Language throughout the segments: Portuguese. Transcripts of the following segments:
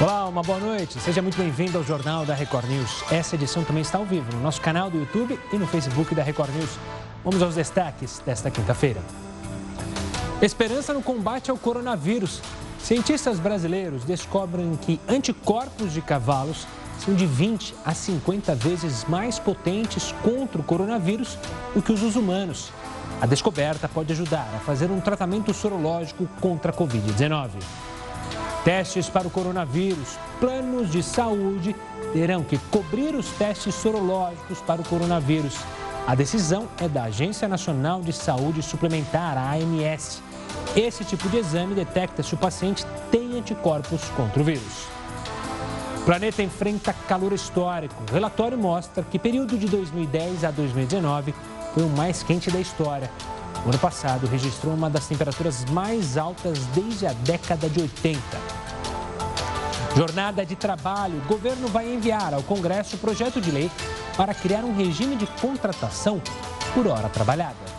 Olá, uma boa noite. Seja muito bem-vindo ao Jornal da Record News. Essa edição também está ao vivo no nosso canal do YouTube e no Facebook da Record News. Vamos aos destaques desta quinta-feira. Esperança no combate ao coronavírus. Cientistas brasileiros descobrem que anticorpos de cavalos são de 20 a 50 vezes mais potentes contra o coronavírus do que os dos humanos. A descoberta pode ajudar a fazer um tratamento sorológico contra a Covid-19. Testes para o coronavírus. Planos de saúde terão que cobrir os testes sorológicos para o coronavírus. A decisão é da Agência Nacional de Saúde Suplementar, a ANS. Esse tipo de exame detecta se o paciente tem anticorpos contra o vírus. O planeta enfrenta calor histórico. O relatório mostra que período de 2010 a 2019 foi o mais quente da história. O ano passado registrou uma das temperaturas mais altas desde a década de 80. Jornada de trabalho. O governo vai enviar ao Congresso projeto de lei para criar um regime de contratação por hora trabalhada.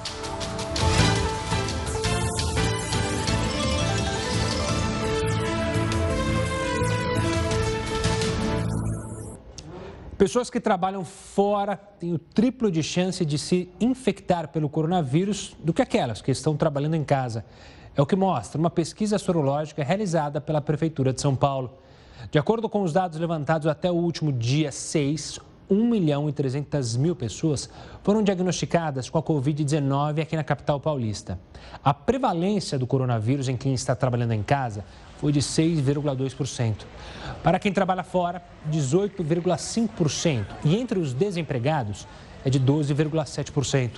Pessoas que trabalham fora têm o triplo de chance de se infectar pelo coronavírus do que aquelas que estão trabalhando em casa. É o que mostra uma pesquisa sorológica realizada pela Prefeitura de São Paulo. De acordo com os dados levantados até o último dia 6, 1 milhão e 300 mil pessoas foram diagnosticadas com a Covid-19 aqui na capital paulista. A prevalência do coronavírus em quem está trabalhando em casa foi de 6,2%. Para quem trabalha fora, 18,5%. E entre os desempregados, é de 12,7%.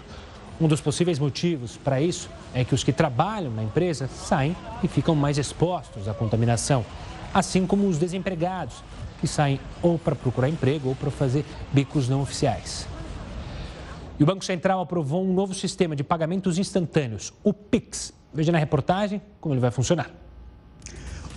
Um dos possíveis motivos para isso é que os que trabalham na empresa saem e ficam mais expostos à contaminação, assim como os desempregados, que saem ou para procurar emprego ou para fazer bicos não oficiais. E o Banco Central aprovou um novo sistema de pagamentos instantâneos, o PIX. Veja na reportagem como ele vai funcionar.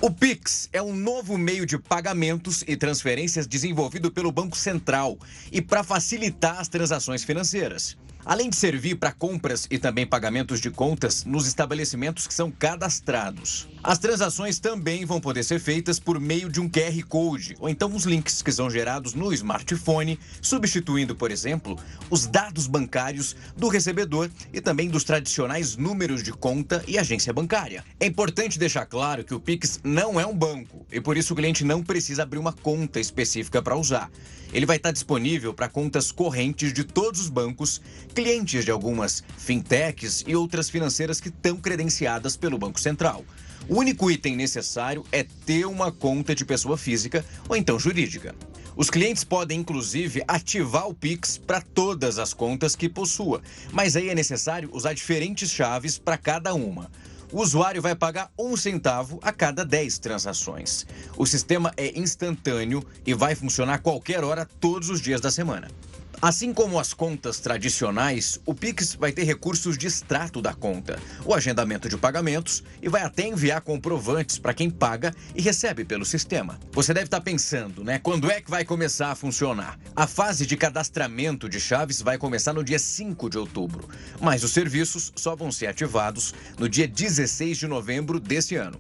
O Pix é um novo meio de pagamentos e transferências desenvolvido pelo Banco Central e para facilitar as transações financeiras. Além de servir para compras e também pagamentos de contas nos estabelecimentos que são cadastrados. As transações também vão poder ser feitas por meio de um QR Code ou então os links que são gerados no smartphone, substituindo, por exemplo, os dados bancários do recebedor e também dos tradicionais números de conta e agência bancária. É importante deixar claro que o Pix não é um banco e por isso o cliente não precisa abrir uma conta específica para usar. Ele vai estar disponível para contas correntes de todos os bancos, clientes de algumas fintechs e outras financeiras que estão credenciadas pelo Banco Central. O único item necessário é ter uma conta de pessoa física ou então jurídica. Os clientes podem, inclusive, ativar o Pix para todas as contas que possua, mas aí é necessário usar diferentes chaves para cada uma o usuário vai pagar um centavo a cada 10 transações. O sistema é instantâneo e vai funcionar qualquer hora, todos os dias da semana. Assim como as contas tradicionais, o Pix vai ter recursos de extrato da conta, o agendamento de pagamentos e vai até enviar comprovantes para quem paga e recebe pelo sistema. Você deve estar pensando, né? Quando é que vai começar a funcionar? A fase de cadastramento de chaves vai começar no dia 5 de outubro, mas os serviços só vão ser ativados no dia 16 de novembro desse ano.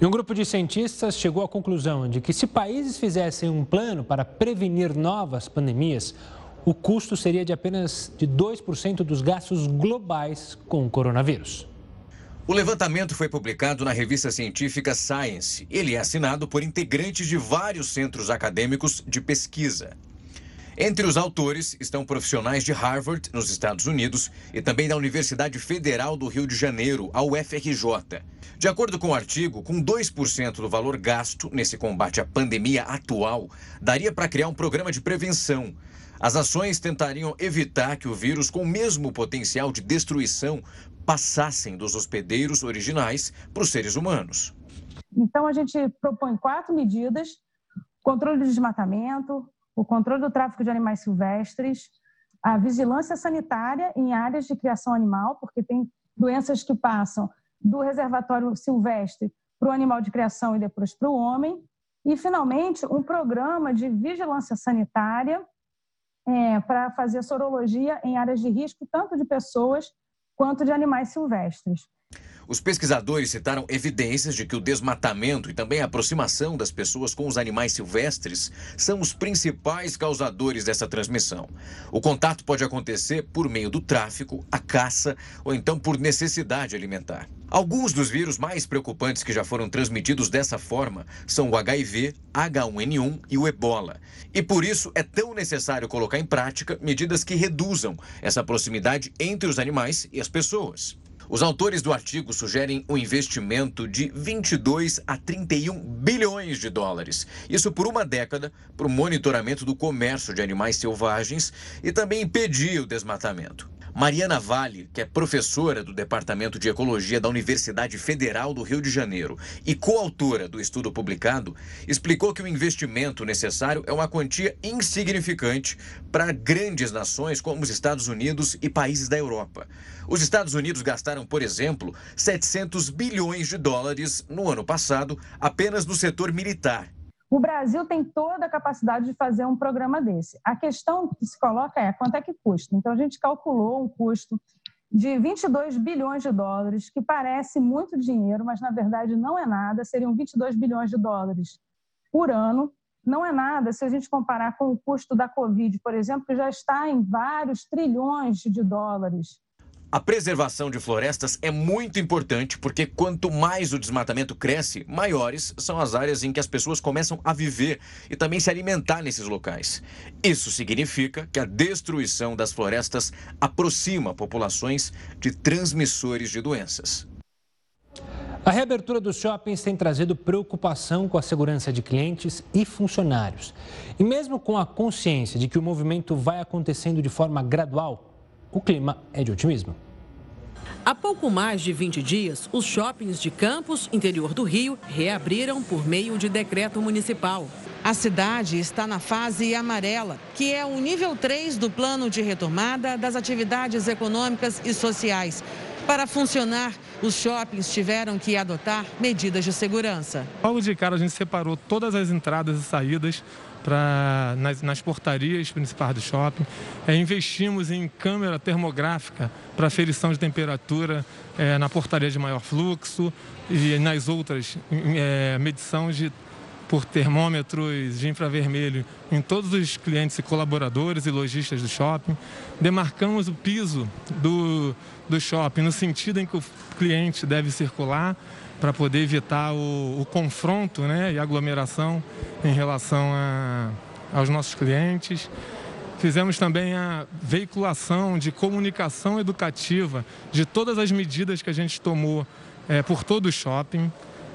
E um grupo de cientistas chegou à conclusão de que se países fizessem um plano para prevenir novas pandemias, o custo seria de apenas de 2% dos gastos globais com o coronavírus. O levantamento foi publicado na revista científica Science. Ele é assinado por integrantes de vários centros acadêmicos de pesquisa. Entre os autores estão profissionais de Harvard, nos Estados Unidos, e também da Universidade Federal do Rio de Janeiro, a UFRJ. De acordo com o artigo, com 2% do valor gasto nesse combate à pandemia atual, daria para criar um programa de prevenção. As ações tentariam evitar que o vírus, com o mesmo potencial de destruição, passassem dos hospedeiros originais para os seres humanos. Então, a gente propõe quatro medidas: controle do desmatamento, o controle do tráfico de animais silvestres, a vigilância sanitária em áreas de criação animal, porque tem doenças que passam do reservatório silvestre para o animal de criação e depois para o homem. E, finalmente, um programa de vigilância sanitária é, para fazer sorologia em áreas de risco, tanto de pessoas quanto de animais silvestres. Os pesquisadores citaram evidências de que o desmatamento e também a aproximação das pessoas com os animais silvestres são os principais causadores dessa transmissão. O contato pode acontecer por meio do tráfico, a caça ou então por necessidade alimentar. Alguns dos vírus mais preocupantes que já foram transmitidos dessa forma são o HIV, H1N1 e o ebola. E por isso é tão necessário colocar em prática medidas que reduzam essa proximidade entre os animais e as pessoas. Os autores do artigo sugerem um investimento de 22 a 31 bilhões de dólares. Isso por uma década para o monitoramento do comércio de animais selvagens e também impedir o desmatamento. Mariana Vale, que é professora do Departamento de Ecologia da Universidade Federal do Rio de Janeiro e coautora do estudo publicado, explicou que o investimento necessário é uma quantia insignificante para grandes nações como os Estados Unidos e países da Europa. Os Estados Unidos gastaram, por exemplo, 700 bilhões de dólares no ano passado apenas no setor militar o Brasil tem toda a capacidade de fazer um programa desse. A questão que se coloca é quanto é que custa. Então, a gente calculou um custo de 22 bilhões de dólares, que parece muito dinheiro, mas na verdade não é nada, seriam 22 bilhões de dólares por ano. Não é nada se a gente comparar com o custo da Covid, por exemplo, que já está em vários trilhões de dólares. A preservação de florestas é muito importante porque quanto mais o desmatamento cresce, maiores são as áreas em que as pessoas começam a viver e também se alimentar nesses locais. Isso significa que a destruição das florestas aproxima populações de transmissores de doenças. A reabertura dos shoppings tem trazido preocupação com a segurança de clientes e funcionários. E mesmo com a consciência de que o movimento vai acontecendo de forma gradual, o clima é de otimismo. Há pouco mais de 20 dias, os shoppings de Campos, interior do Rio, reabriram por meio de decreto municipal. A cidade está na fase amarela, que é o nível 3 do plano de retomada das atividades econômicas e sociais. Para funcionar, os shoppings tiveram que adotar medidas de segurança. Logo de cara, a gente separou todas as entradas e saídas pra, nas, nas portarias principais do shopping. É, investimos em câmera termográfica para aferição de temperatura é, na portaria de maior fluxo e nas outras é, medição de por termômetros de infravermelho em todos os clientes e colaboradores e lojistas do shopping. Demarcamos o piso do, do shopping no sentido em que o cliente deve circular para poder evitar o, o, confronto né, e aglomeração em relação a, aos nossos clientes. Fizemos também a veiculação de comunicação educativa de todas as medidas que a gente tomou é, por todo o shopping.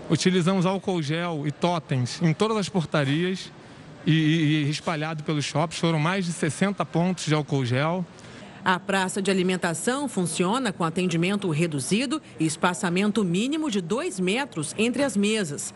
Utilizamos álcool gel e totens em todas as portarias e, e, e espalhado pelos shoppings. Foram mais de 60 pontos de álcool gel. A praça de alimentação funciona com atendimento reduzido e espaçamento mínimo de dois metros entre as mesas.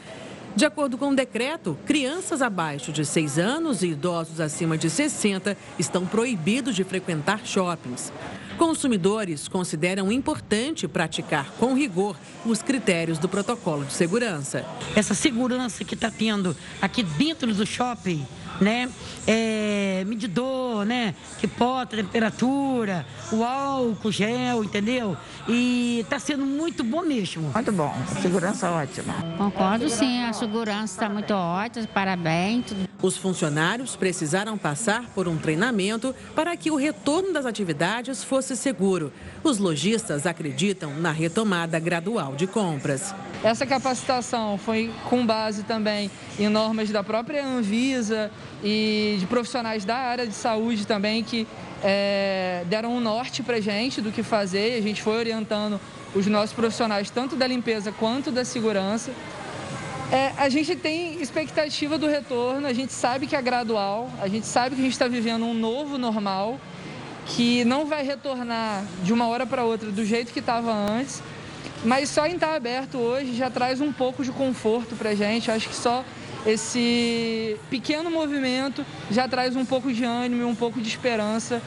De acordo com o decreto, crianças abaixo de 6 anos e idosos acima de 60 estão proibidos de frequentar shoppings. Consumidores consideram importante praticar com rigor os critérios do protocolo de segurança. Essa segurança que está tendo aqui dentro do shopping né? É, medidor, né? Que bota a temperatura, o álcool, gel, entendeu? E está sendo muito bom mesmo. Muito bom, segurança ótima. Concordo sim, a segurança está muito ótima, parabéns. Os funcionários precisaram passar por um treinamento para que o retorno das atividades fosse seguro. Os lojistas acreditam na retomada gradual de compras. Essa capacitação foi com base também em normas da própria Anvisa e de profissionais da área de saúde também que é, deram um norte para gente do que fazer. A gente foi orientando os nossos profissionais tanto da limpeza quanto da segurança. É, a gente tem expectativa do retorno, a gente sabe que é gradual, a gente sabe que a gente está vivendo um novo normal, que não vai retornar de uma hora para outra do jeito que estava antes, mas só em estar aberto hoje já traz um pouco de conforto para a gente. Acho que só esse pequeno movimento já traz um pouco de ânimo e um pouco de esperança.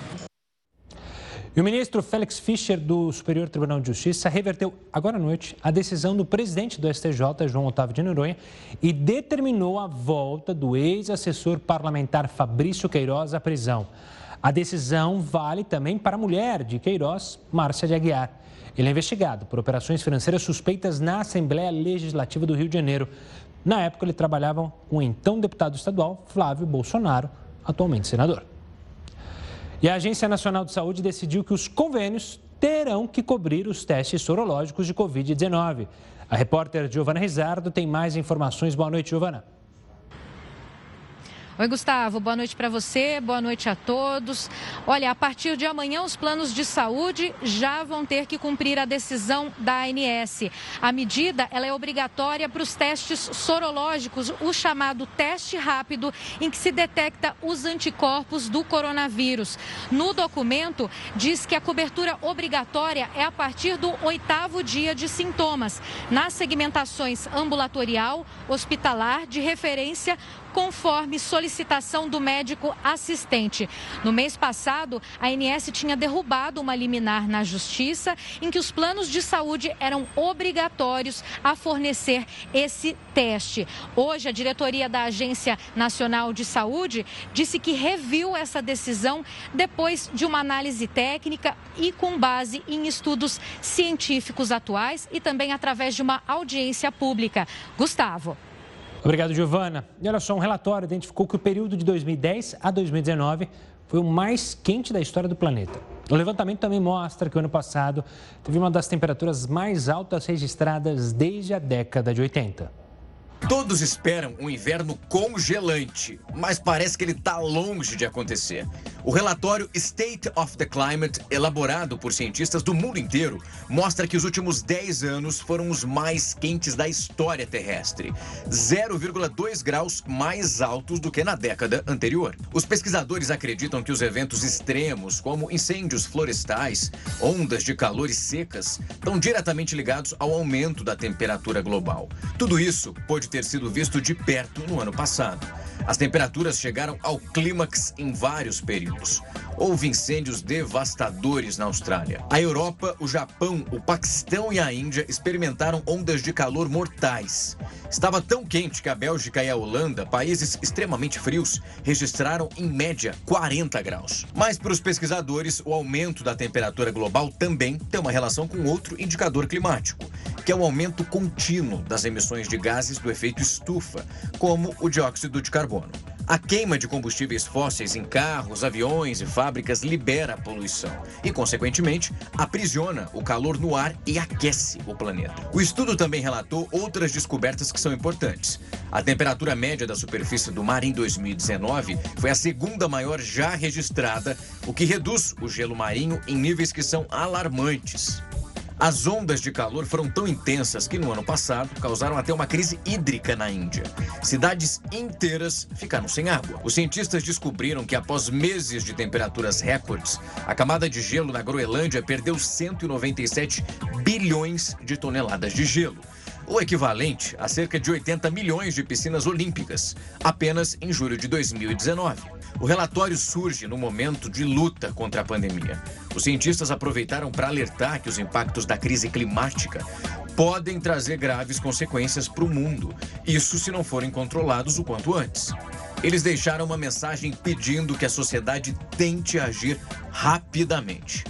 E o ministro Félix Fischer, do Superior Tribunal de Justiça, reverteu agora à noite a decisão do presidente do STJ, João Otávio de Noronha, e determinou a volta do ex-assessor parlamentar Fabrício Queiroz à prisão. A decisão vale também para a mulher de Queiroz, Márcia de Aguiar. Ele é investigado por operações financeiras suspeitas na Assembleia Legislativa do Rio de Janeiro. Na época, ele trabalhava com o então deputado estadual Flávio Bolsonaro, atualmente senador. E a Agência Nacional de Saúde decidiu que os convênios terão que cobrir os testes sorológicos de Covid-19. A repórter Giovana Rizardo tem mais informações. Boa noite, Giovana. Oi, Gustavo, boa noite para você, boa noite a todos. Olha, a partir de amanhã, os planos de saúde já vão ter que cumprir a decisão da ANS. A medida ela é obrigatória para os testes sorológicos, o chamado teste rápido, em que se detecta os anticorpos do coronavírus. No documento, diz que a cobertura obrigatória é a partir do oitavo dia de sintomas, nas segmentações ambulatorial, hospitalar, de referência conforme solicitação do médico assistente. No mês passado, a ANS tinha derrubado uma liminar na Justiça em que os planos de saúde eram obrigatórios a fornecer esse teste. Hoje, a diretoria da Agência Nacional de Saúde disse que reviu essa decisão depois de uma análise técnica e com base em estudos científicos atuais e também através de uma audiência pública. Gustavo. Obrigado, Giovana. E olha só, um relatório identificou que o período de 2010 a 2019 foi o mais quente da história do planeta. O levantamento também mostra que o ano passado teve uma das temperaturas mais altas registradas desde a década de 80. Todos esperam um inverno congelante, mas parece que ele está longe de acontecer. O relatório State of the Climate, elaborado por cientistas do mundo inteiro, mostra que os últimos 10 anos foram os mais quentes da história terrestre 0,2 graus mais altos do que na década anterior. Os pesquisadores acreditam que os eventos extremos, como incêndios florestais, ondas de calor e secas, estão diretamente ligados ao aumento da temperatura global. Tudo isso pode ter sido visto de perto no ano passado. As temperaturas chegaram ao clímax em vários períodos. Houve incêndios devastadores na Austrália. A Europa, o Japão, o Paquistão e a Índia experimentaram ondas de calor mortais. Estava tão quente que a Bélgica e a Holanda, países extremamente frios, registraram em média 40 graus. Mas para os pesquisadores, o aumento da temperatura global também tem uma relação com outro indicador climático, que é o aumento contínuo das emissões de gases do efeito estufa, como o dióxido de carbono. A queima de combustíveis fósseis em carros, aviões e fábricas libera poluição e, consequentemente, aprisiona o calor no ar e aquece o planeta. O estudo também relatou outras descobertas que são importantes. A temperatura média da superfície do mar em 2019 foi a segunda maior já registrada, o que reduz o gelo marinho em níveis que são alarmantes. As ondas de calor foram tão intensas que no ano passado causaram até uma crise hídrica na Índia. Cidades inteiras ficaram sem água. Os cientistas descobriram que após meses de temperaturas recordes, a camada de gelo na Groenlândia perdeu 197 bilhões de toneladas de gelo o equivalente a cerca de 80 milhões de piscinas olímpicas, apenas em julho de 2019. O relatório surge no momento de luta contra a pandemia. Os cientistas aproveitaram para alertar que os impactos da crise climática podem trazer graves consequências para o mundo, isso se não forem controlados o quanto antes. Eles deixaram uma mensagem pedindo que a sociedade tente agir rapidamente.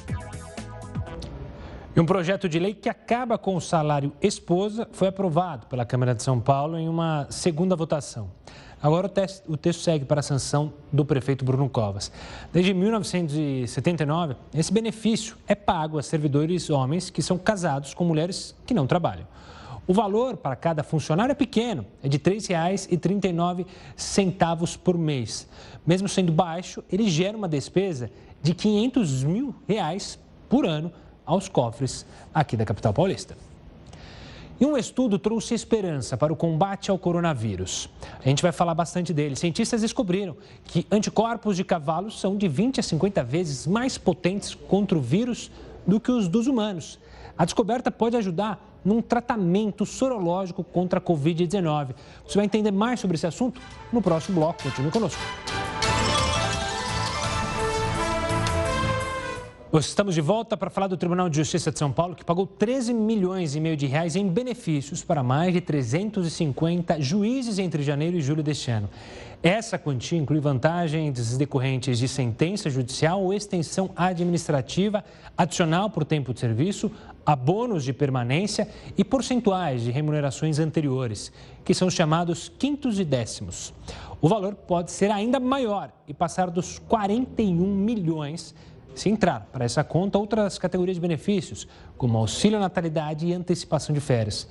E um projeto de lei que acaba com o salário esposa foi aprovado pela Câmara de São Paulo em uma segunda votação. Agora o, texto, o texto segue para a sanção do prefeito Bruno Covas. Desde 1979, esse benefício é pago a servidores homens que são casados com mulheres que não trabalham. O valor para cada funcionário é pequeno, é de R$ 3,39 por mês. Mesmo sendo baixo, ele gera uma despesa de 500 mil reais por ano aos cofres aqui da capital paulista. E um estudo trouxe esperança para o combate ao coronavírus. A gente vai falar bastante dele. Cientistas descobriram que anticorpos de cavalos são de 20 a 50 vezes mais potentes contra o vírus do que os dos humanos. A descoberta pode ajudar num tratamento sorológico contra a Covid-19. Você vai entender mais sobre esse assunto no próximo bloco. Continue conosco. Estamos de volta para falar do Tribunal de Justiça de São Paulo, que pagou 13 milhões e meio de reais em benefícios para mais de 350 juízes entre janeiro e julho deste ano. Essa quantia inclui vantagens decorrentes de sentença judicial ou extensão administrativa adicional por tempo de serviço, abonos de permanência e percentuais de remunerações anteriores, que são chamados quintos e décimos. O valor pode ser ainda maior e passar dos 41 milhões se entrar para essa conta outras categorias de benefícios, como auxílio natalidade e antecipação de férias.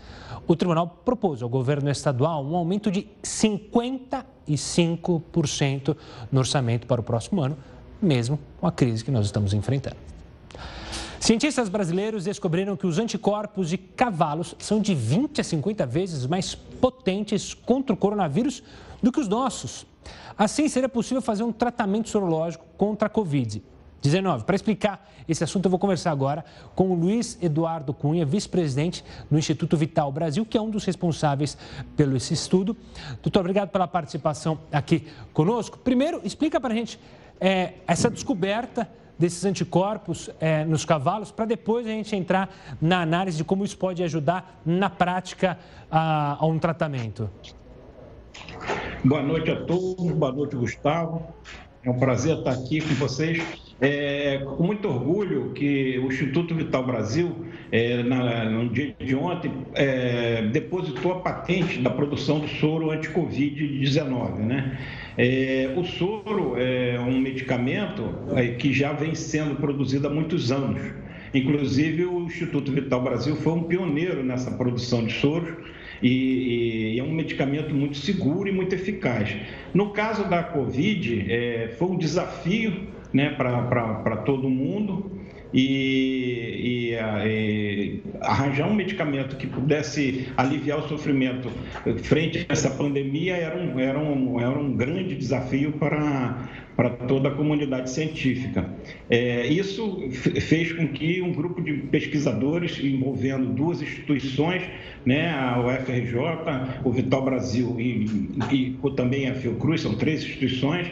O tribunal propôs ao governo estadual um aumento de 55% no orçamento para o próximo ano, mesmo com a crise que nós estamos enfrentando. Cientistas brasileiros descobriram que os anticorpos de cavalos são de 20 a 50 vezes mais potentes contra o coronavírus do que os nossos. Assim, seria possível fazer um tratamento sorológico contra a Covid. 19. Para explicar esse assunto, eu vou conversar agora com o Luiz Eduardo Cunha, vice-presidente do Instituto Vital Brasil, que é um dos responsáveis pelo esse estudo. Doutor, obrigado pela participação aqui conosco. Primeiro, explica para a gente é, essa descoberta desses anticorpos é, nos cavalos, para depois a gente entrar na análise de como isso pode ajudar na prática a, a um tratamento. Boa noite a todos, boa noite, Gustavo. É um prazer estar aqui com vocês. É, com muito orgulho que o Instituto Vital Brasil, é, na, no dia de ontem, é, depositou a patente da produção do soro anti-Covid-19. Né? É, o soro é um medicamento é, que já vem sendo produzido há muitos anos. Inclusive, o Instituto Vital Brasil foi um pioneiro nessa produção de soros e, é um medicamento muito seguro e muito eficaz. No caso da Covid, é, foi um desafio né, para todo mundo e, e, e, arranjar um medicamento que pudesse aliviar o sofrimento frente a essa pandemia era um, era um, era um grande desafio para, para toda a comunidade científica. É, isso fez com que um grupo de pesquisadores envolvendo duas instituições, né, a UFRJ, o Vital Brasil e, e também a Fiocruz, são três instituições,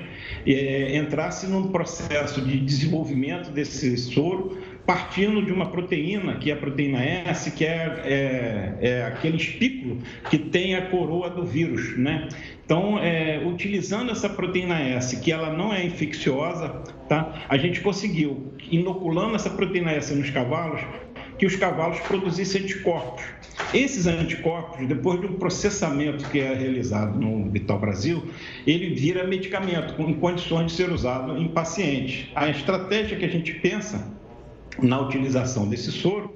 é, entrasse num processo de desenvolvimento desse soro partindo de uma proteína, que é a proteína S, que é, é, é aquele espículo que tem a coroa do vírus, né? Então, é, utilizando essa proteína S, que ela não é infecciosa, tá? A gente conseguiu, inoculando essa proteína S nos cavalos, que os cavalos produzissem anticorpos. Esses anticorpos, depois de um processamento que é realizado no Vital Brasil, ele vira medicamento em condições de ser usado em pacientes. A estratégia que a gente pensa na utilização desse soro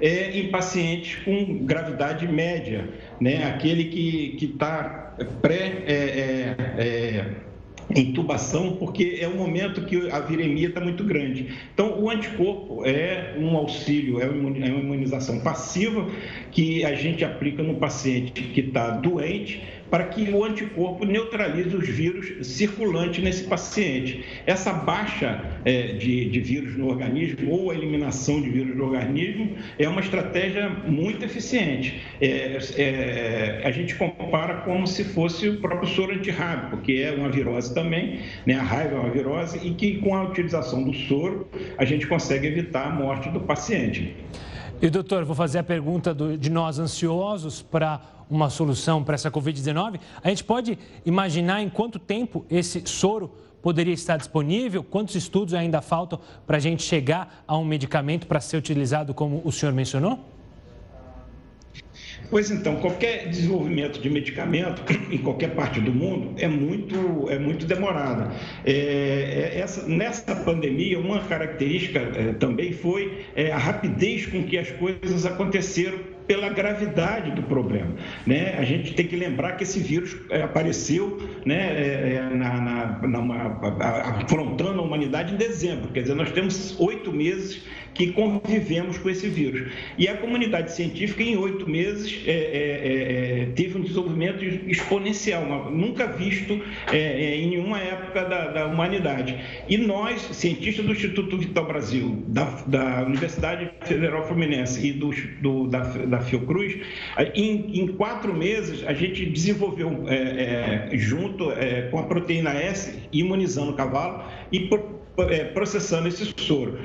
é em pacientes com gravidade média, né? aquele que está pré. É, é, é, intubação, porque é o momento que a viremia está muito grande. Então, o anticorpo é um auxílio, é, é uma imunização passiva que a gente aplica no paciente que está doente para que o anticorpo neutralize os vírus circulantes nesse paciente. Essa baixa é, de, de, vírus no organismo ou a eliminação de vírus no organismo é uma estratégia muito eficiente. É, é, a gente compara como se fosse o próprio soro antirrábico, que é uma virose também, né? a raiva é uma virose, e que com a utilização do soro a gente consegue evitar a morte do paciente. E doutor, vou fazer a pergunta do, de nós ansiosos para uma solução para essa Covid-19. A gente pode imaginar em quanto tempo esse soro poderia estar disponível? Quantos estudos ainda faltam para a gente chegar a um medicamento para ser utilizado como o senhor mencionou? Pois então, qualquer desenvolvimento de medicamento em qualquer parte do mundo é muito, é muito demorado. É, é, essa, nessa pandemia, uma característica é, também foi é, a rapidez com que as coisas aconteceram pela gravidade do problema. Né? A gente tem que lembrar que esse vírus é, apareceu né, é, é, na, na, na, afrontando a humanidade em dezembro, quer dizer, nós temos oito meses que convivemos com esse vírus. E a comunidade científica, em oito meses, é, é, é, teve um desenvolvimento exponencial, nunca visto em nenhuma época da, da, humanidade. E nós, cientistas do Instituto Vital Brasil, da, da Universidade Federal Fluminense e do, do da, da Fiocruz, em, em quatro meses a gente desenvolveu é, é, junto é, com a proteína S, imunizando o cavalo e é, processando esse soro.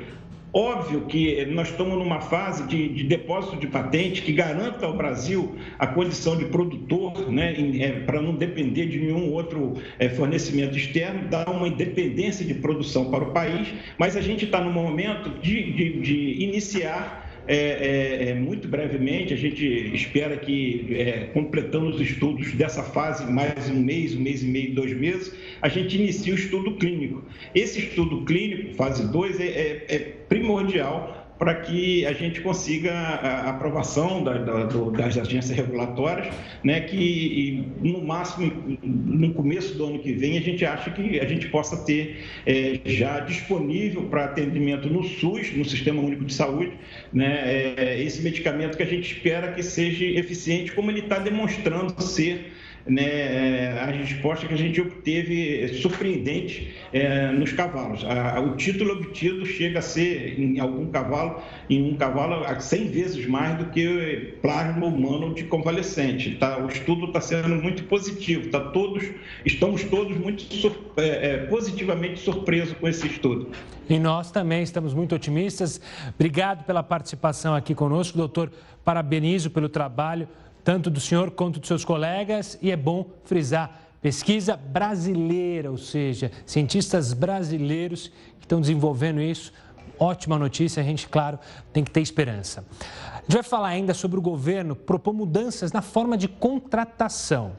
Óbvio que nós estamos numa fase de, de depósito de patente que garanta ao Brasil a condição de produtor, né, é, para não depender de nenhum outro é, fornecimento externo, dar uma independência de produção para o país, mas a gente está no momento de, de, de iniciar é, é, é, muito brevemente, a gente espera que, é, completando os estudos dessa fase, mais um mês, um mês e meio, dois meses, a gente inicia o estudo clínico. Esse estudo clínico, fase 2, é, é, é primordial para que a gente consiga a aprovação da, da, das agências regulatórias, né, que no máximo no começo do ano que vem a gente acha que a gente possa ter é, já disponível para atendimento no SUS, no Sistema Único de Saúde, né, é, esse medicamento que a gente espera que seja eficiente, como ele está demonstrando ser né, é, a resposta que a gente obteve surpreendente é, nos cavalos. A, o título obtido chega a ser, em algum cavalo, em um cavalo, 100 vezes mais do que plasma humano de convalescente. Tá? O estudo está sendo muito positivo, tá todos, estamos todos muito sur, é, é, positivamente surpresos com esse estudo. E nós também estamos muito otimistas. Obrigado pela participação aqui conosco, doutor. Parabenizo pelo trabalho tanto do senhor quanto dos seus colegas, e é bom frisar pesquisa brasileira, ou seja, cientistas brasileiros que estão desenvolvendo isso. Ótima notícia, a gente, claro, tem que ter esperança. A gente vai falar ainda sobre o governo propor mudanças na forma de contratação.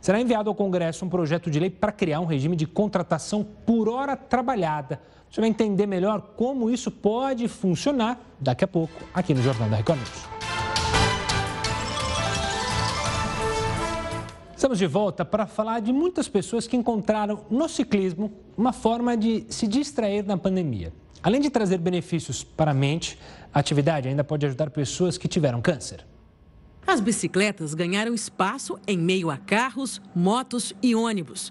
Será enviado ao Congresso um projeto de lei para criar um regime de contratação por hora trabalhada. Você vai entender melhor como isso pode funcionar daqui a pouco aqui no Jornal da Record News. Estamos de volta para falar de muitas pessoas que encontraram no ciclismo uma forma de se distrair na pandemia. Além de trazer benefícios para a mente, a atividade ainda pode ajudar pessoas que tiveram câncer. As bicicletas ganharam espaço em meio a carros, motos e ônibus.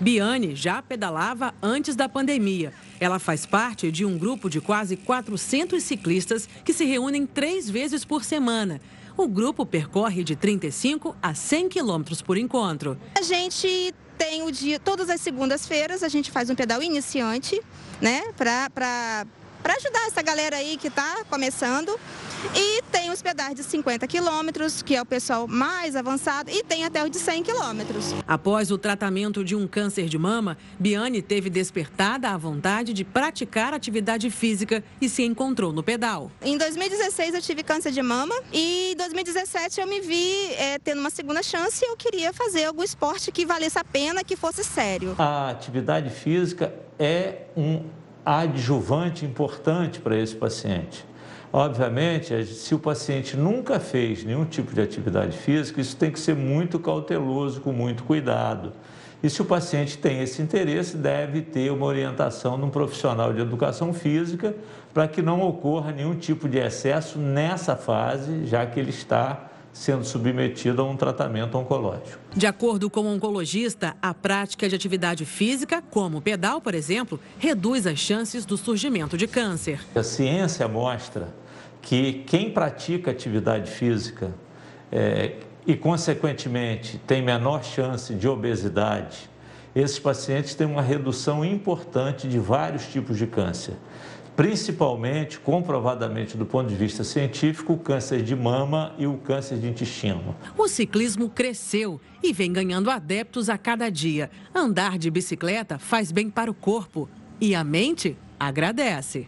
Biane já pedalava antes da pandemia. Ela faz parte de um grupo de quase 400 ciclistas que se reúnem três vezes por semana. O grupo percorre de 35 a 100 quilômetros por encontro. A gente tem o dia, todas as segundas-feiras, a gente faz um pedal iniciante, né, para ajudar essa galera aí que está começando. E tem os pedais de 50 quilômetros, que é o pessoal mais avançado, e tem até os de 100 quilômetros. Após o tratamento de um câncer de mama, Biane teve despertada a vontade de praticar atividade física e se encontrou no pedal. Em 2016 eu tive câncer de mama e em 2017 eu me vi é, tendo uma segunda chance e eu queria fazer algum esporte que valesse a pena, que fosse sério. A atividade física é um adjuvante importante para esse paciente. Obviamente, se o paciente nunca fez nenhum tipo de atividade física, isso tem que ser muito cauteloso, com muito cuidado. E se o paciente tem esse interesse, deve ter uma orientação de um profissional de educação física para que não ocorra nenhum tipo de excesso nessa fase, já que ele está sendo submetido a um tratamento oncológico. De acordo com o oncologista, a prática de atividade física, como o pedal, por exemplo, reduz as chances do surgimento de câncer. A ciência mostra que quem pratica atividade física é, e, consequentemente, tem menor chance de obesidade, esses pacientes têm uma redução importante de vários tipos de câncer principalmente, comprovadamente do ponto de vista científico, o câncer de mama e o câncer de intestino. O ciclismo cresceu e vem ganhando adeptos a cada dia. Andar de bicicleta faz bem para o corpo e a mente agradece.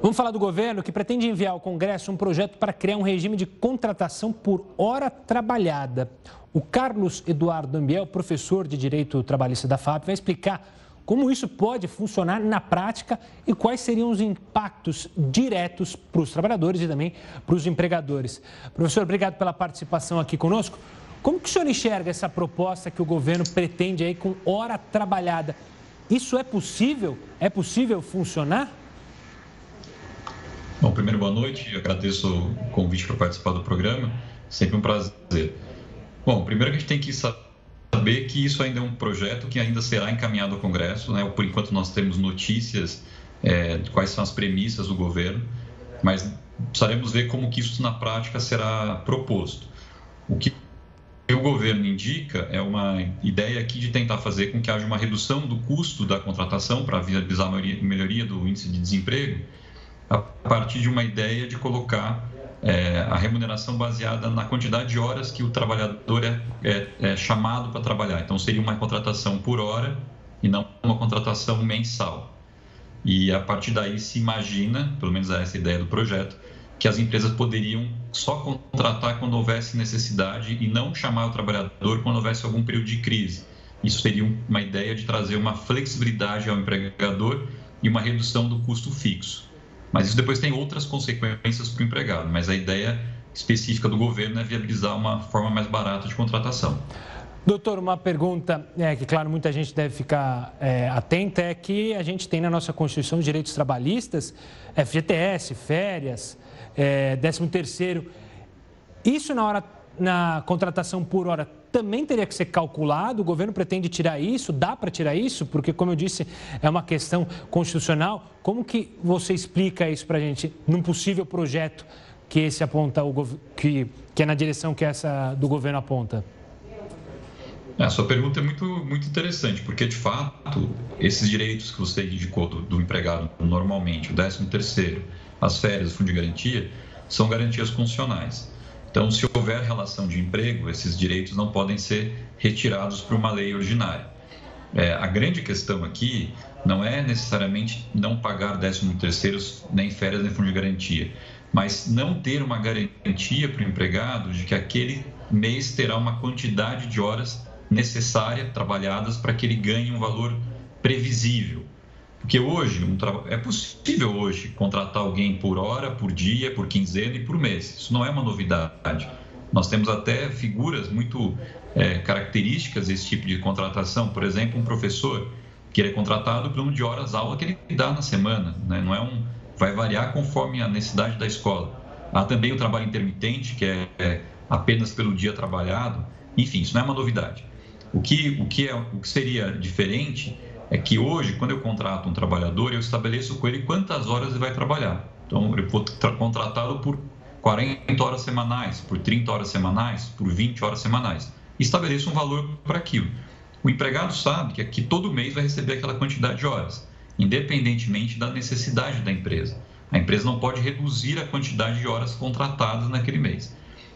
Vamos falar do governo que pretende enviar ao Congresso um projeto para criar um regime de contratação por hora trabalhada. O Carlos Eduardo Ambiel, professor de Direito Trabalhista da FAP, vai explicar como isso pode funcionar na prática e quais seriam os impactos diretos para os trabalhadores e também para os empregadores. Professor, obrigado pela participação aqui conosco. Como que o senhor enxerga essa proposta que o governo pretende aí com hora trabalhada? Isso é possível? É possível funcionar? Bom, primeiro, boa noite. Eu agradeço o convite para participar do programa. Sempre um prazer. Bom, primeiro que a gente tem que saber saber que isso ainda é um projeto que ainda será encaminhado ao Congresso. Né? Por enquanto, nós temos notícias é, de quais são as premissas do governo, mas precisaremos ver como que isso na prática será proposto. O que o governo indica é uma ideia aqui de tentar fazer com que haja uma redução do custo da contratação para viabilizar a melhoria do índice de desemprego, a partir de uma ideia de colocar é, a remuneração baseada na quantidade de horas que o trabalhador é, é, é chamado para trabalhar. Então, seria uma contratação por hora e não uma contratação mensal. E a partir daí se imagina, pelo menos essa é ideia do projeto, que as empresas poderiam só contratar quando houvesse necessidade e não chamar o trabalhador quando houvesse algum período de crise. Isso seria uma ideia de trazer uma flexibilidade ao empregador e uma redução do custo fixo. Mas isso depois tem outras consequências para o empregado. Mas a ideia específica do governo é viabilizar uma forma mais barata de contratação. Doutor, uma pergunta é, que, claro, muita gente deve ficar é, atenta é que a gente tem na nossa Constituição os direitos trabalhistas, FGTS, férias, é, 13 terceiro. Isso na hora, na contratação por hora também teria que ser calculado? O governo pretende tirar isso? Dá para tirar isso? Porque, como eu disse, é uma questão constitucional. Como que você explica isso para a gente num possível projeto que esse aponta, o, que, que é na direção que essa do governo aponta? A sua pergunta é muito, muito interessante, porque de fato, esses direitos que você indicou do, do empregado normalmente, o 13 terceiro, as férias, o fundo de garantia, são garantias constitucionais. Então, se houver relação de emprego, esses direitos não podem ser retirados por uma lei ordinária. É, a grande questão aqui não é necessariamente não pagar 13 terceiros, nem férias, nem fundo de garantia, mas não ter uma garantia para o empregado de que aquele mês terá uma quantidade de horas necessária trabalhadas para que ele ganhe um valor previsível. Porque hoje, um tra... é possível hoje contratar alguém por hora, por dia, por quinzena e por mês. Isso não é uma novidade. Nós temos até figuras muito é, características desse tipo de contratação. Por exemplo, um professor que é contratado pelo número de horas aula que ele dá na semana. Né? Não é um, vai variar conforme a necessidade da escola. Há também o trabalho intermitente, que é, é apenas pelo dia trabalhado. Enfim, isso não é uma novidade. O que, o que, é, o que seria diferente é que hoje, quando eu contrato um trabalhador, eu estabeleço com ele quantas horas ele vai trabalhar. Então, eu vou contratá-lo por 40 horas semanais, por 30 horas semanais, por 20 horas semanais. Estabeleço um valor para aquilo. O empregado sabe que aqui todo mês vai receber aquela quantidade de horas, independentemente da necessidade da empresa. A empresa não pode reduzir a quantidade de horas contratadas naquele mês.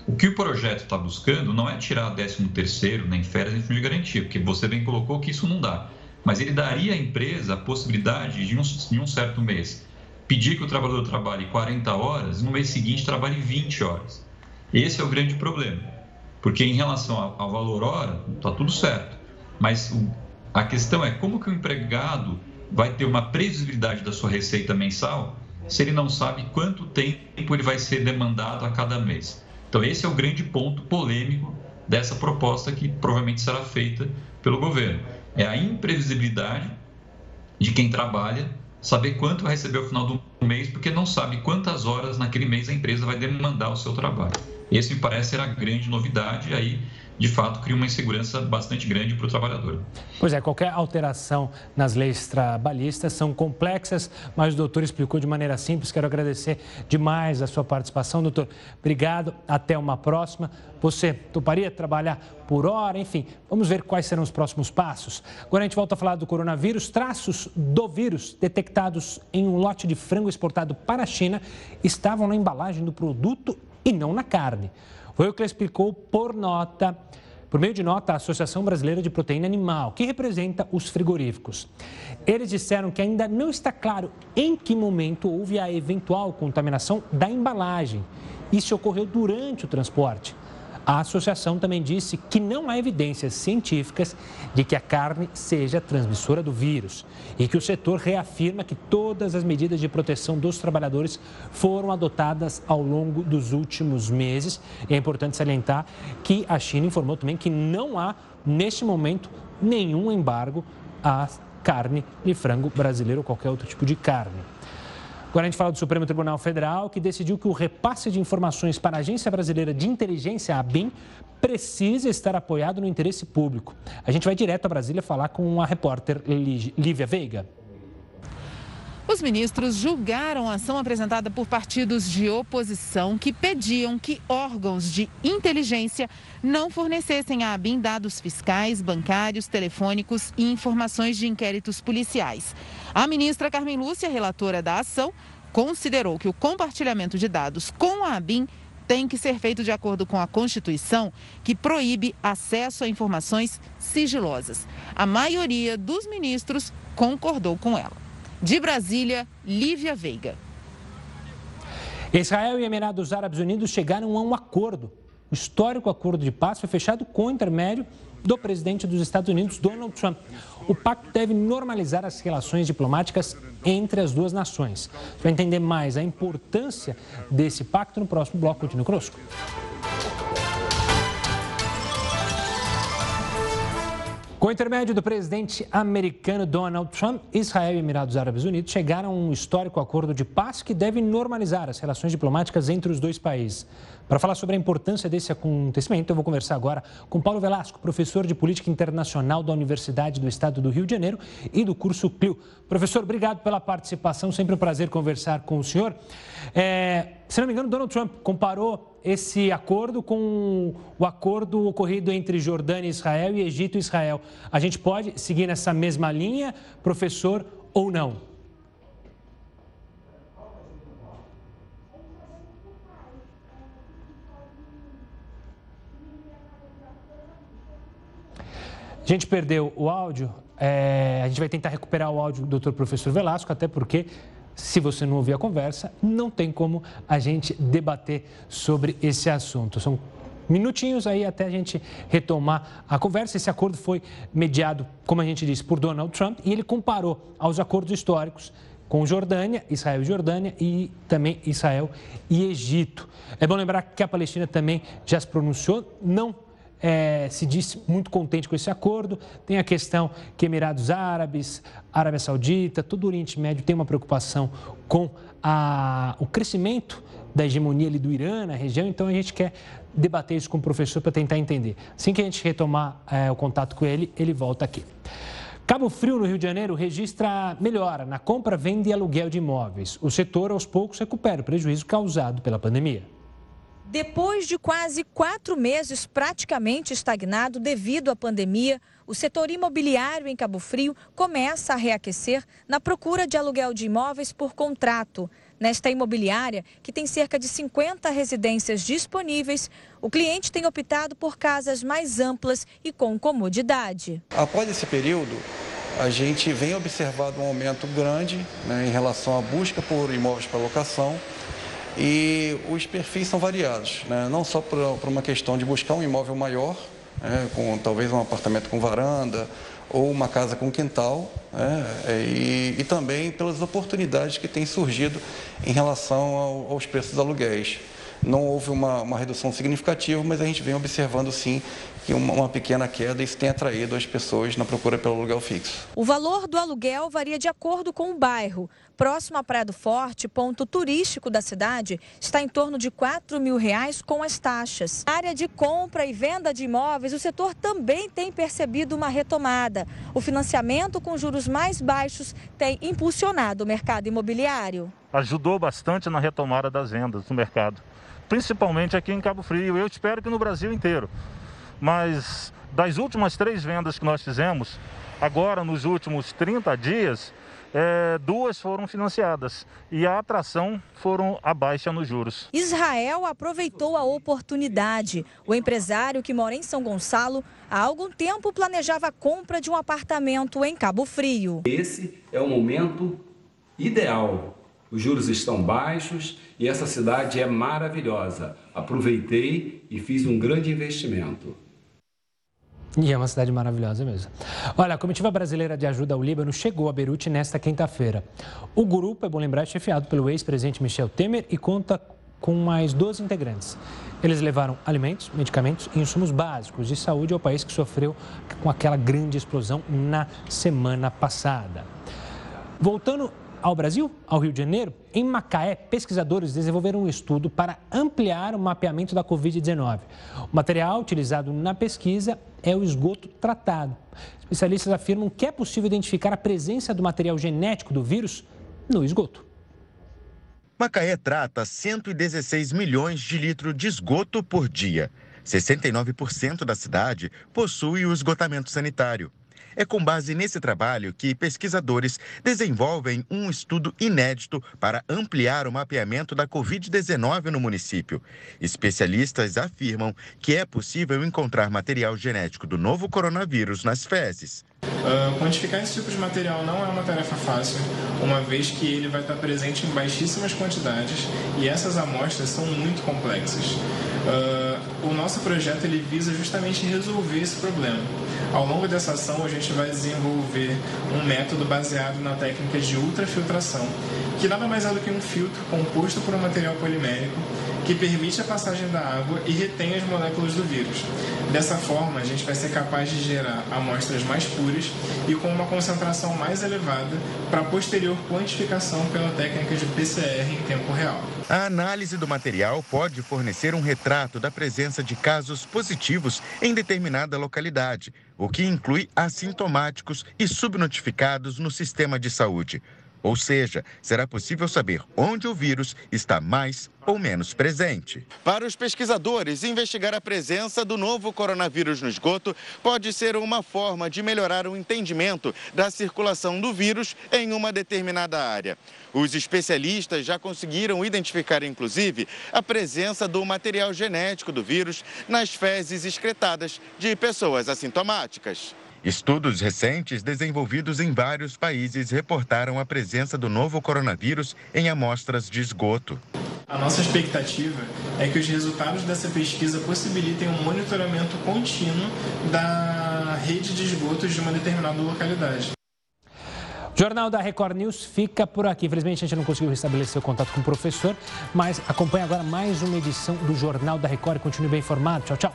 O que o projeto está buscando não é tirar 13 terceiro, nem férias, nem fundo de garantia, porque você bem colocou que isso não dá mas ele daria à empresa a possibilidade de, um, em um certo mês, pedir que o trabalhador trabalhe 40 horas e no mês seguinte trabalhe 20 horas. Esse é o grande problema, porque em relação ao, valor hora, está tudo certo, mas a questão é como que o empregado vai ter uma previsibilidade da sua receita mensal se ele não sabe quanto tempo ele vai ser demandado a cada mês. Então, esse é o grande ponto polêmico dessa proposta que provavelmente será feita pelo governo é a imprevisibilidade de quem trabalha saber quanto vai receber ao final do mês, porque não sabe quantas horas naquele mês a empresa vai demandar o seu trabalho. Esse me parece ser a grande novidade, aí de fato cria uma insegurança bastante grande para o trabalhador. Pois é, qualquer alteração nas leis trabalhistas são complexas, mas o doutor explicou de maneira simples. Quero agradecer demais a sua participação, doutor. Obrigado, até uma próxima. Você toparia trabalhar por hora? Enfim, vamos ver quais serão os próximos passos. Agora a gente volta a falar do coronavírus. Traços do vírus detectados em um lote de frango exportado para a China estavam na embalagem do produto e não na carne. Foi o que explicou por nota, por meio de nota, a Associação Brasileira de Proteína Animal, que representa os frigoríficos. Eles disseram que ainda não está claro em que momento houve a eventual contaminação da embalagem. Isso ocorreu durante o transporte. A associação também disse que não há evidências científicas de que a carne seja transmissora do vírus e que o setor reafirma que todas as medidas de proteção dos trabalhadores foram adotadas ao longo dos últimos meses. E é importante salientar que a China informou também que não há, neste momento, nenhum embargo à carne de frango brasileiro ou qualquer outro tipo de carne. Agora a gente fala do Supremo Tribunal Federal, que decidiu que o repasse de informações para a Agência Brasileira de Inteligência, a ABIN, precisa estar apoiado no interesse público. A gente vai direto a Brasília falar com a repórter Lívia Veiga. Os ministros julgaram a ação apresentada por partidos de oposição que pediam que órgãos de inteligência não fornecessem à ABIN dados fiscais, bancários, telefônicos e informações de inquéritos policiais. A ministra Carmen Lúcia, relatora da ação, considerou que o compartilhamento de dados com a ABIN tem que ser feito de acordo com a Constituição, que proíbe acesso a informações sigilosas. A maioria dos ministros concordou com ela. De Brasília, Lívia Veiga. Israel e Emirados Árabes Unidos chegaram a um acordo. O histórico acordo de paz foi fechado com o intermédio do presidente dos Estados Unidos, Donald Trump. O pacto deve normalizar as relações diplomáticas entre as duas nações. Para entender mais a importância desse pacto, no próximo bloco, continue conosco. Com o intermédio do presidente americano Donald Trump, Israel e Emirados Árabes Unidos chegaram a um histórico acordo de paz que deve normalizar as relações diplomáticas entre os dois países. Para falar sobre a importância desse acontecimento, eu vou conversar agora com Paulo Velasco, professor de Política Internacional da Universidade do Estado do Rio de Janeiro e do curso CLIO. Professor, obrigado pela participação, sempre um prazer conversar com o senhor. É, se não me engano, Donald Trump comparou esse acordo com o acordo ocorrido entre Jordânia e Israel e Egito e Israel. A gente pode seguir nessa mesma linha, professor, ou não? A gente perdeu o áudio, é, a gente vai tentar recuperar o áudio do doutor professor Velasco, até porque se você não ouvir a conversa, não tem como a gente debater sobre esse assunto. São minutinhos aí até a gente retomar a conversa. Esse acordo foi mediado, como a gente disse, por Donald Trump e ele comparou aos acordos históricos com Jordânia, Israel e Jordânia e também Israel e Egito. É bom lembrar que a Palestina também já se pronunciou, não é, se disse muito contente com esse acordo. Tem a questão que Emirados Árabes, Arábia Saudita, todo o Oriente Médio tem uma preocupação com a, o crescimento da hegemonia ali do Irã na região, então a gente quer debater isso com o professor para tentar entender. Assim que a gente retomar é, o contato com ele, ele volta aqui. Cabo Frio, no Rio de Janeiro, registra melhora na compra, venda e aluguel de imóveis. O setor, aos poucos, recupera o prejuízo causado pela pandemia. Depois de quase quatro meses praticamente estagnado devido à pandemia, o setor imobiliário em Cabo Frio começa a reaquecer na procura de aluguel de imóveis por contrato. Nesta imobiliária, que tem cerca de 50 residências disponíveis, o cliente tem optado por casas mais amplas e com comodidade. Após esse período, a gente vem observando um aumento grande né, em relação à busca por imóveis para locação e os perfis são variados, né? não só por, uma questão de buscar um imóvel maior, né? com talvez um apartamento com varanda ou uma casa com quintal, né? e, e, também pelas oportunidades que têm surgido em relação ao, aos preços dos aluguéis. Não houve uma, uma redução significativa, mas a gente vem observando sim que uma, pequena queda isso tem atraído as pessoas na procura pelo aluguel fixo. O valor do aluguel varia de acordo com o bairro. Próximo à Praia do Forte, ponto turístico da cidade, está em torno de 4 mil reais com as taxas. Na área de compra e venda de imóveis, o setor também tem percebido uma retomada. O financiamento com juros mais baixos tem impulsionado o mercado imobiliário. Ajudou bastante na retomada das vendas no mercado, principalmente aqui em Cabo Frio. Eu espero que no Brasil inteiro mas das últimas três vendas que nós fizemos, agora nos últimos 30 dias, é, duas foram financiadas e a atração foram abaixo nos juros. Israel aproveitou a oportunidade. O empresário que mora em São Gonçalo há algum tempo planejava a compra de um apartamento em Cabo Frio. Esse é o momento ideal. Os juros estão baixos e essa cidade é maravilhosa. Aproveitei e fiz um grande investimento. E é uma cidade maravilhosa mesmo. Olha, a Comitiva Brasileira de Ajuda ao Líbano chegou a Beirute nesta quinta-feira. O grupo, é bom lembrar, é chefiado pelo ex-presidente Michel Temer e conta com mais 12 integrantes. Eles levaram alimentos, medicamentos e insumos básicos de saúde ao país que sofreu com aquela grande explosão na semana passada. Voltando ao Brasil, ao Rio de Janeiro, em Macaé, pesquisadores desenvolveram um estudo para ampliar o mapeamento da Covid-19. O material utilizado na pesquisa é o esgoto tratado. Especialistas afirmam que é possível identificar a presença do material genético do vírus no esgoto. Macaé trata 116 milhões de litros de esgoto por dia. 69% da cidade possui o esgotamento sanitário. É com base nesse trabalho que pesquisadores desenvolvem um estudo inédito para ampliar o mapeamento da Covid-19 no município. Especialistas afirmam que é possível encontrar material genético do novo coronavírus nas fezes. Uh, quantificar esse tipo de material não é uma tarefa fácil, uma vez que ele vai estar presente em baixíssimas quantidades e essas amostras são muito complexas. Uh, o nosso projeto ele visa justamente resolver esse problema. Ao longo dessa ação, a gente vai desenvolver um método baseado na técnica de ultrafiltração, que nada mais é do que um filtro composto por um material polimérico que permite a passagem da água e retém as moléculas do vírus. Dessa forma, a gente vai ser capaz de gerar amostras mais puras e com uma concentração mais elevada para posterior quantificação pela técnica de PCR em tempo real. A análise do material pode fornecer um retrato da presença de casos positivos em determinada localidade, o que inclui assintomáticos e subnotificados no sistema de saúde. Ou seja, será possível saber onde o vírus está mais ou menos presente. Para os pesquisadores, investigar a presença do novo coronavírus no esgoto pode ser uma forma de melhorar o entendimento da circulação do vírus em uma determinada área. Os especialistas já conseguiram identificar, inclusive, a presença do material genético do vírus nas fezes excretadas de pessoas assintomáticas. Estudos recentes desenvolvidos em vários países reportaram a presença do novo coronavírus em amostras de esgoto. A nossa expectativa é que os resultados dessa pesquisa possibilitem um monitoramento contínuo da rede de esgotos de uma determinada localidade. O Jornal da Record News fica por aqui. Infelizmente, a gente não conseguiu restabelecer o contato com o professor, mas acompanhe agora mais uma edição do Jornal da Record e continue bem informado. Tchau, tchau.